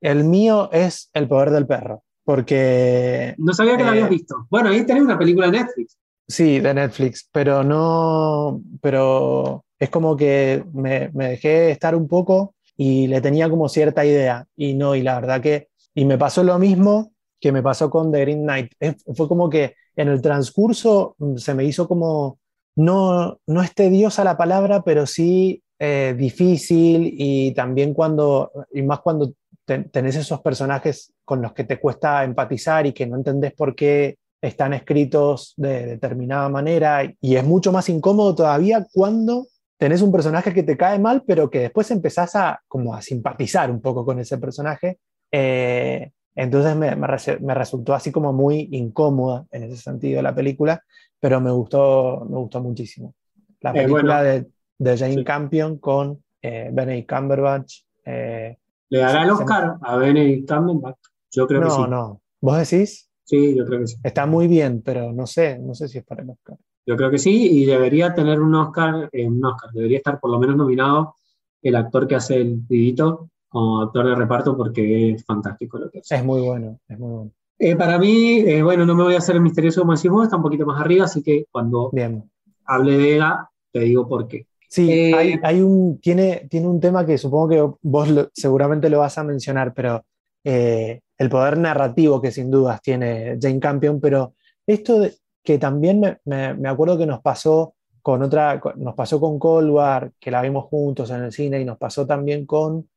el mío es El poder del perro. Porque. No sabía que la habías eh, visto. Bueno, ahí tenés una película de Netflix. Sí, de Netflix, pero no. Pero es como que me, me, dejé estar un poco y le tenía como cierta idea. Y no, y la verdad que. Y me pasó lo mismo que me pasó con The Green Knight. fue como que en el transcurso mm, se me hizo como. No, no es tediosa la palabra, pero sí eh, difícil y también cuando, y más cuando tenés esos personajes con los que te cuesta empatizar y que no entendés por qué están escritos de determinada manera y es mucho más incómodo todavía cuando tenés un personaje que te cae mal pero que después empezás a como a simpatizar un poco con ese personaje eh, Entonces me, me, resultó así como muy incómoda en ese sentido la película, pero me gustó, me gustó muchísimo. La eh, película de, de, Jane Campion con eh, Benedict Cumberbatch. Eh, ¿Le dará el Oscar a Benedict Cumberbatch? Yo creo que sí. No, no. ¿Vos decís? Sí, yo creo que sí. Está muy bien, pero no sé, no sé si es para el Oscar. Yo creo que sí, y debería tener un Oscar, eh, un Oscar, debería estar por lo menos nominado el actor que hace el pibito como actor de reparto porque es fantástico lo que hace. Es muy bueno, es muy bueno. Eh, para mí, eh, bueno, no me voy a hacer el misterioso como decimos, está un poquito más arriba, así que cuando hable de ella, te digo por qué. Sí, hay, un, tiene, tiene un tema que supongo que vos seguramente lo vas a mencionar, pero el poder narrativo que sin dudas tiene Jane Campion, pero esto de, que también me, acuerdo que nos pasó con otra, nos pasó con Cold War, que la vimos juntos en el cine, y nos pasó también con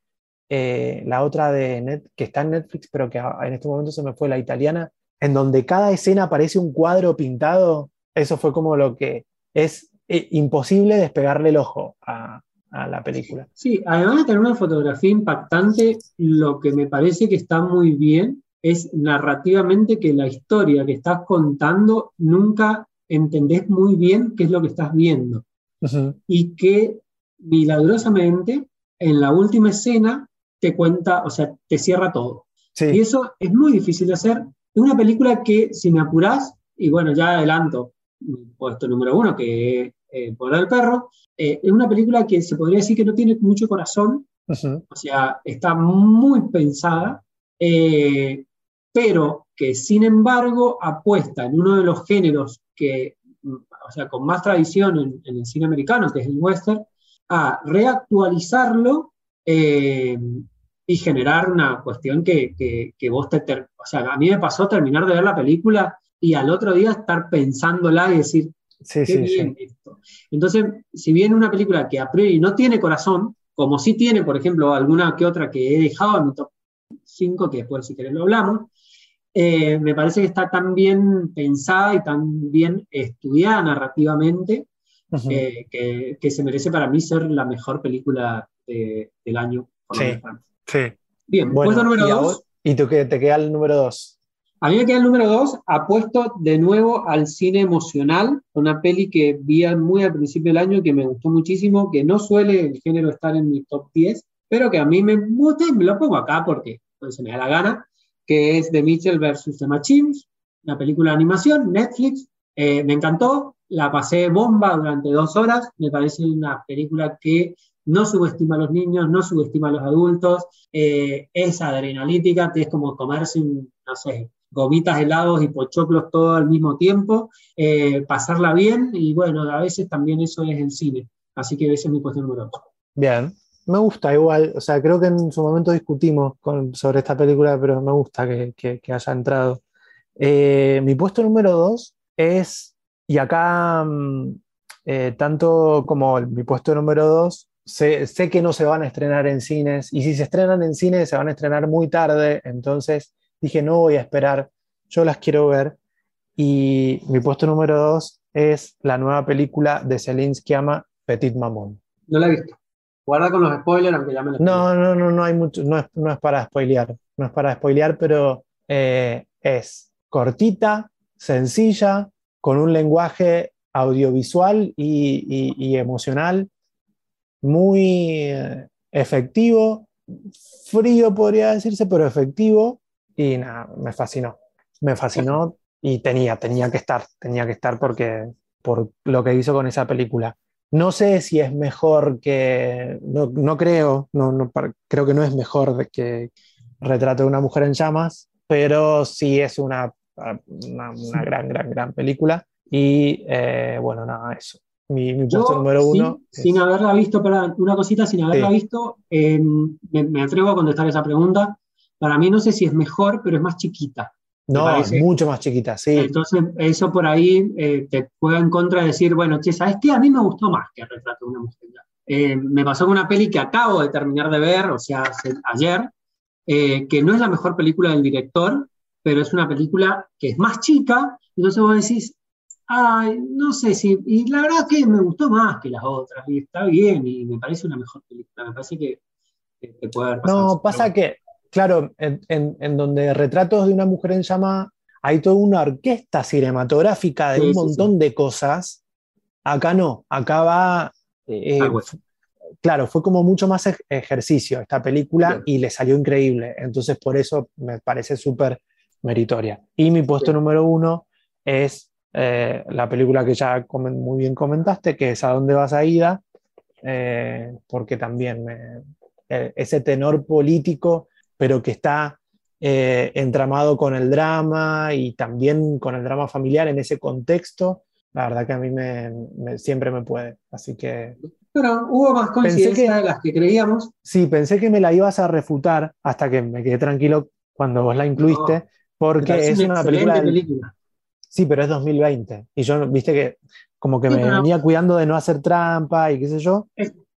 eh, la otra de Net, que está en Netflix, pero que en este momento se me fue la italiana, en donde cada escena aparece un cuadro pintado. Eso fue como lo que es eh, imposible despegarle el ojo a, a la película. Sí, además de tener una fotografía impactante, lo que me parece que está muy bien es narrativamente que la historia que estás contando nunca entendés muy bien qué es lo que estás viendo. Y que milagrosamente en la última escena te cuenta, o sea, te cierra todo. Y eso es muy difícil de hacer. Es una película que, si me apurás, y bueno, ya adelanto, puesto número uno, que eh, Por el Perro, eh, es una película que se podría decir que no tiene mucho corazón, o sea, está muy pensada, eh, pero que sin embargo apuesta en uno de los géneros que, o sea, con más tradición en, el cine americano, que es el western, a reactualizarlo eh, y generar una cuestión que, que, vos te... o sea, a mí me pasó terminar de ver la película y al otro día estar pensándola y decir, qué bien esto. Entonces, si bien una película que a priori no tiene corazón, como sí tiene, por ejemplo, alguna que otra que he dejado en mi top 5, que después si querés lo hablamos, eh, me parece que está tan bien pensada y tan bien estudiada narrativamente eh, que, se merece para mí ser la mejor película del año. sí, sí. Bien, puesto número dos. ¿Y tú qué te queda el número dos? A mí me queda el número dos, apuesto de nuevo al cine emocional, una peli que vi muy al principio del año que me gustó muchísimo, que no suele el género estar en mi top 10, pero que a mí me gusta y me lo pongo acá porque pues, se me da la gana que es The Mitchell vs. The Machines, una película de animación, Netflix. Eh, me encantó, la pasé bomba durante dos horas. Me parece una película que no subestima a los niños, no subestima a los adultos, eh, es adrenalítica, es como comerse, no sé, gomitas, helados y pochoclos todo al mismo tiempo, eh, pasarla bien y bueno, a veces también eso es el cine. Así que ese es mi cuestión número dos. Bien, me gusta igual, o sea, creo que en su momento discutimos sobre esta película, pero me gusta que, haya entrado. Eh, mi puesto número dos es, y acá mm, eh, tanto como mi puesto número dos, sé, que no se van a estrenar en cines, y si se estrenan en cines se van a estrenar muy tarde, entonces dije, no voy a esperar, yo las quiero ver. Y mi puesto número dos es la nueva película de Celine Sciamma, Petit Mamón. No la he visto. Guarda con los spoilers, aunque ya me No, no, no, no hay mucho, no es, no es para spoilear, no es para spoilear, pero eh, es cortita, sencilla, con un lenguaje audiovisual y, emocional muy eh, efectivo, frío podría decirse, pero efectivo, y nada, me fascinó, me fascinó y tenía, tenía que estar, tenía que estar porque por lo que hizo con esa película. No sé si es mejor que, no, creo, no, creo que no es mejor que Retrato de una mujer en llamas, pero sí es una, una, gran, gran, gran película. Y eh, bueno, nada, eso. Mi, mi puesto número uno. Sin, haberla visto, para una cosita, sin haberla visto, em, me, me, atrevo a contestar esa pregunta. Para mí no sé si es mejor, pero es más chiquita. No, mucho más chiquita, sí. Entonces, eso por ahí eh, te juega en contra de decir, bueno, che, ¿sabes qué? A mí me gustó más que Retrato de una mujer. Eh, me pasó con una peli que acabo de terminar de ver, o sea, ayer, eh, que no es la mejor película del director, pero es una película que es más chica, entonces vos decís, ay, no sé si, y la verdad que me gustó más que las otras, y está bien, y me parece una mejor película, me parece que, puede haber pasado. No, pasa que claro, en, donde retratos de una mujer en llama hay toda una orquesta cinematográfica de un montón de cosas. Acá no, acá va. Eh, ah, claro, fue como mucho más ejercicio esta película y le salió increíble. Entonces, por eso me parece súper meritoria. Y mi puesto número uno es eh, la película que ya muy bien comentaste, que es A dónde vas a Ida, eh, porque también eh, ese tenor político, pero que está entramado con el drama y también con el drama familiar en ese contexto, la verdad que a mí me, siempre me puede. Así que... Pero hubo más coincidencias de las que creíamos. Sí, pensé que me la ibas a refutar hasta que me quedé tranquilo cuando vos la incluiste, porque es, una película, película, Sí, pero es 2020. Y yo, viste que como que me venía cuidando de no hacer trampa y qué sé yo.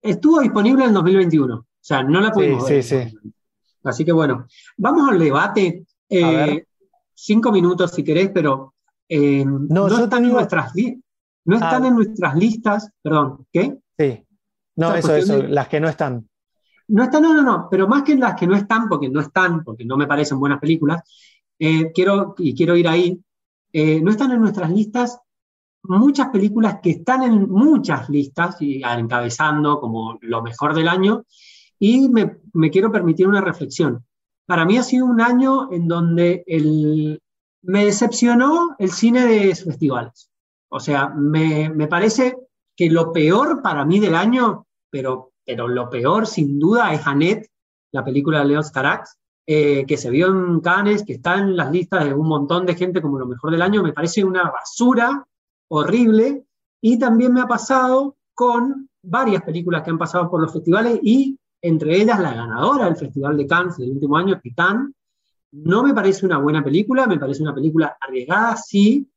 Estuvo disponible en 2021. O sea, no la pudimos sí, Sí, sí. Así que bueno, vamos al debate. Eh, cinco minutos si querés, pero eh, no, están, en nuestras, no están ah. en nuestras listas. Perdón, ¿qué? Sí. No, eso, eso, las que no están. No están, no, no, no, pero más que las que no están, porque no están, porque no me parecen buenas películas, eh, quiero, y quiero ir ahí, no están en nuestras listas muchas películas que están en muchas listas y encabezando como lo mejor del año y me, quiero permitir una reflexión. Para mí ha sido un año en donde me decepcionó el cine de festivales. O sea, me, parece que lo peor para mí del año, pero, pero lo peor sin duda es Annette, la película de Leon Carax, eh, que se vio en Cannes, que está en las listas de un montón de gente como lo mejor del año, me parece una basura horrible. Y también me ha pasado con varias películas que han pasado por los festivales y entre ellas la ganadora del Festival de Cannes del último año, Titán. No me parece una buena película, me parece una película arriesgada, sí,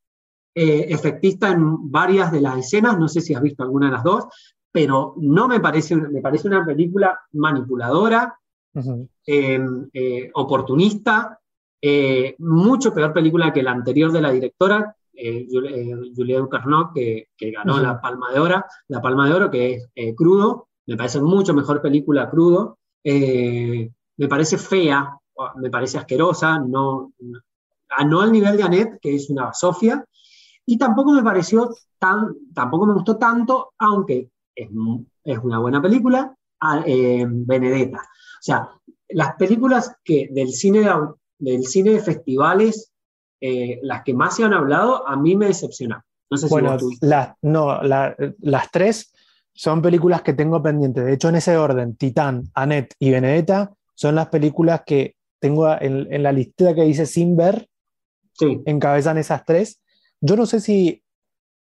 eh, efectista en varias de las escenas, no sé si has visto alguna de las dos, pero no me parece, me parece una película manipuladora, Em, eh, oportunista, eh, mucho peor película que la anterior de la directora, Julia Ducarnot, que, que ganó la Palma de Oro, la Palma de Oro, que es Crudo, me parece mucho mejor película Crudo, me parece fea, me parece asquerosa, no, no al nivel de Annette, que es una Sofía, y tampoco me pareció tan, tampoco me gustó tanto, aunque es, es una buena película, Benedetta. O sea, las películas que del cine de, del cine de festivales, eh, las que más se han hablado, a mí me decepcionan. No sé bueno, no, las tres son películas que tengo pendientes. De hecho, en ese orden, Titán, Annette y Benedetta son las películas que tengo en, la lista que dice sin ver. Sí. Encabezan esas tres. Yo no sé si,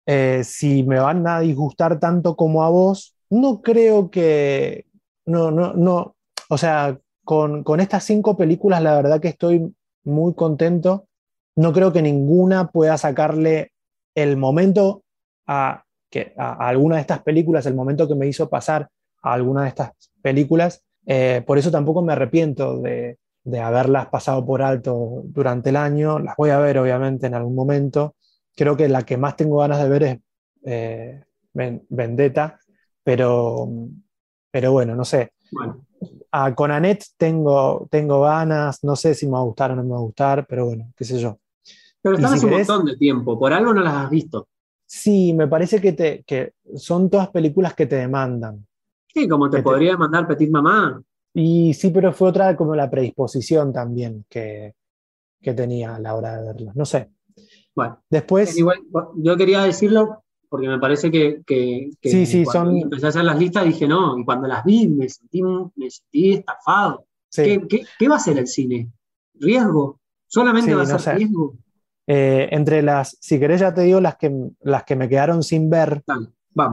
eh, si me van a disgustar tanto como a vos. No creo que. No, no, no. O sea, con, estas cinco películas, la verdad que estoy muy contento. No creo que ninguna pueda sacarle el momento a, que, a, alguna de estas películas, el momento que me hizo pasar a alguna de estas películas. Eh, por eso tampoco me arrepiento de, haberlas pasado por alto durante el año. Las voy a ver, obviamente, en algún momento. Creo que la que más tengo ganas de ver es eh, Vendetta, pero, pero bueno, no sé. Bueno con Annette tengo, tengo ganas, no sé si me va a gustar o no me va a gustar, pero bueno, qué sé yo. Pero están hace un montón de tiempo, por algo no las has visto. Sí, me parece que, te, que son todas películas que te demandan. Sí, como te podría demandar Petit Mamá. Y sí, pero fue otra como la predisposición también que, que tenía a la hora de verlas. No sé. Bueno, después. Igual, yo quería decirlo porque me parece que, que, sí, sí, son... empecé a hacer las listas dije, no, y cuando las vi me sentí, me sentí estafado. ¿Qué, ¿Qué, va a ser el cine? ¿Riesgo? ¿Solamente va a ser riesgo? Eh, entre las, si querés ya te digo las que, las que me quedaron sin ver,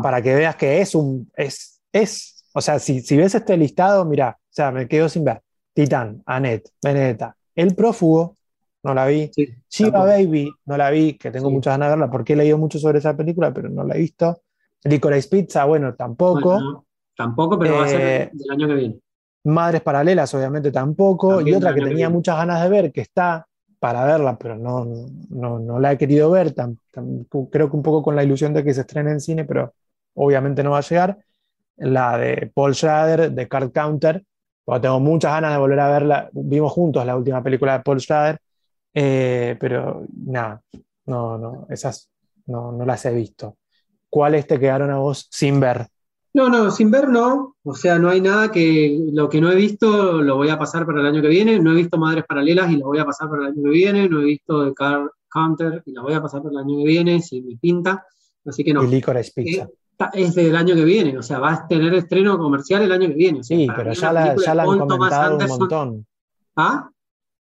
para que veas que es un, es, es, o sea, si, si ves este listado, mira, o sea, me quedo sin ver. Titán, Annette, Benedetta, El Prófugo, no la vi. Shiva Baby, no la vi, que tengo muchas ganas de verla porque he leído mucho sobre esa película, pero no la he visto. Licorice Pizza, bueno, tampoco. tampoco, pero va a ser eh, el año que viene. Madres Paralelas, obviamente tampoco. y otra que tenía muchas ganas de ver, que está para verla, pero no, no, no la he querido ver. creo que un poco con la ilusión de que se estrene en cine, pero obviamente no va a llegar. La de Paul Schrader, de Card Counter, tengo muchas ganas de volver a verla. Vimos juntos la última película de Paul Schrader, eh, pero nada, no, no, esas no, no las he visto. ¿Cuáles te quedaron a vos sin ver? No, no, sin ver no. O sea, no hay nada que lo que no he visto lo voy a pasar para el año que viene. No he visto Madres Paralelas y lo voy a pasar para el año que viene. No he visto The Car Counter y la voy a pasar para el año que viene, si me pinta. Así que no. Y Licorice Pizza. Eh, es del año que viene, o sea, va a tener estreno comercial el año que viene. sí, pero ya la, ya la han comentado un montón. ¿Ah?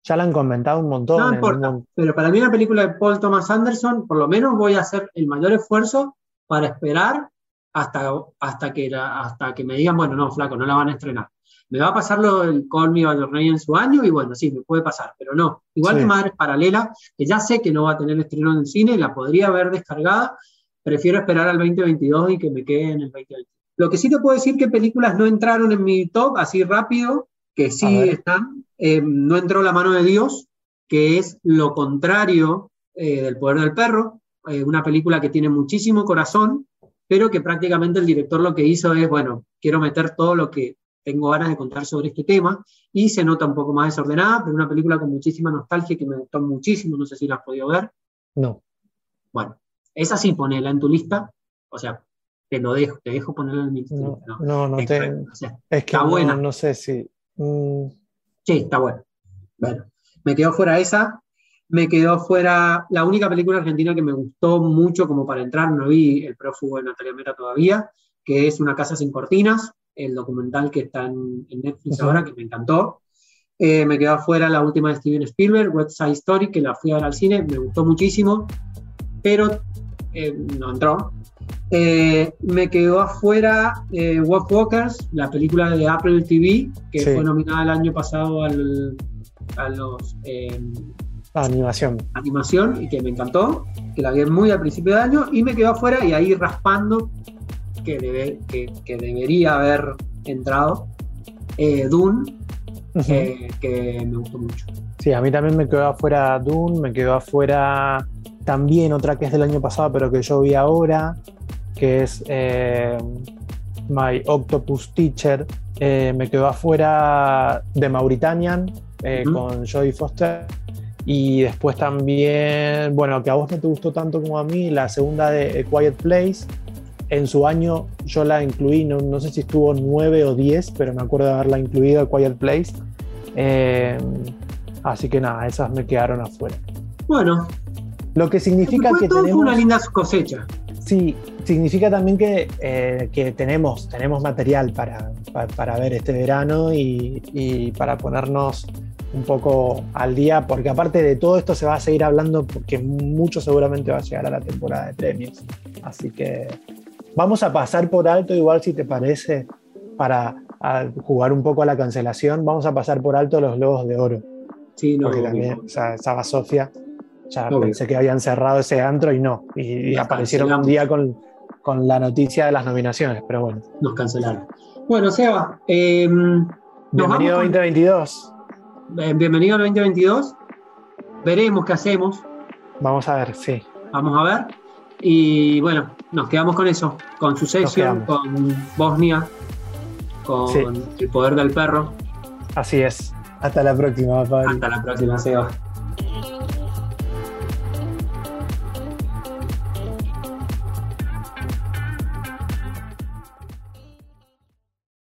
Ya la han comentado un montón. No importa, pero para mí una película de Paul Thomas Anderson, por lo menos voy a hacer el mayor esfuerzo para esperar hasta, hasta, que, hasta que me digan, bueno, no, flaco, no la van a estrenar. Me va a pasar lo del Call Me By en su año y bueno, sí, me puede pasar, pero no. Igual que Madres Paralela, que ya sé que no va a tener estreno en el cine, la podría haber descargada, prefiero esperar al 2022 y que me quede en el 2022. Lo que sí te puedo decir que películas no entraron en mi top así rápido, que sí están. Eh, no entró La mano de Dios, que es lo contrario eh, del poder del perro, eh, una película que tiene muchísimo corazón, pero que prácticamente el director lo que hizo es, bueno, quiero meter todo lo que tengo ganas de contar sobre este tema y se nota un poco más desordenada, pero una película con muchísima nostalgia que me gustó muchísimo, no sé si la has podido ver. No. Bueno, esa sí, ponela en tu lista, o sea, te lo dejo, te dejo ponerla en mi lista. No, no, no, te... es que está buena. No sé si... Mm. Sí, está buena. Bueno, me quedó fuera esa, me quedó fuera la única película argentina que me gustó mucho como para entrar, no vi El prófugo de Natalia Mera todavía, que es Una casa sin cortinas, el documental que está en, Netflix ahora, que me encantó. Eh, me quedó fuera la última de Steven Spielberg, West Side Story, que la fui a ver al cine, me gustó muchísimo, pero eh, no entró. Eh, me quedó afuera Walk Walkers, la película de Apple TV, que fue nominada el año pasado al, a los Animación. Animación y que me encantó, que la vi muy al principio de año y me quedó afuera y ahí raspando que, debe, que, debería haber entrado. Eh, Dune, que me gustó mucho. Sí, a mí también me quedó afuera Dune, me quedó afuera también otra que es del año pasado, pero que yo vi ahora, que es eh, My Octopus Teacher. Eh, me quedó afuera de Mauritanian con Jodie Foster y después también, bueno, que a vos no te gustó tanto como a mí, la segunda de Quiet Place. En su año yo la incluí, no, no sé si estuvo 9 o 10, pero me acuerdo de haberla incluido a Quiet Place. Eh, así que nada, esas me quedaron afuera. Bueno. Lo que significa que tenemos... una linda cosecha. Sí, significa también que, eh, que tenemos, tenemos material para, para, ver este verano y, y para ponernos un poco al día, porque aparte de todo esto se va a seguir hablando porque mucho seguramente va a llegar a la temporada de premios. Así que vamos a pasar por alto, igual si te parece, para jugar un poco a la cancelación, vamos a pasar por alto los Globos de Oro. Sí, no, porque también, o sea, estaba Sofía, ya pensé que habían cerrado ese antro y no, y, aparecieron un día con, con, la noticia de las nominaciones, pero bueno. Nos cancelaron. Bueno, Seba, eh, bienvenido 2022. Eh, bienvenido al 2022. Veremos qué hacemos. Vamos a ver, sí. Vamos a ver. Y bueno, nos quedamos con eso, con su sesión, con Bosnia, con el poder del perro. Así es. Hasta la próxima, Hasta la próxima, Seba.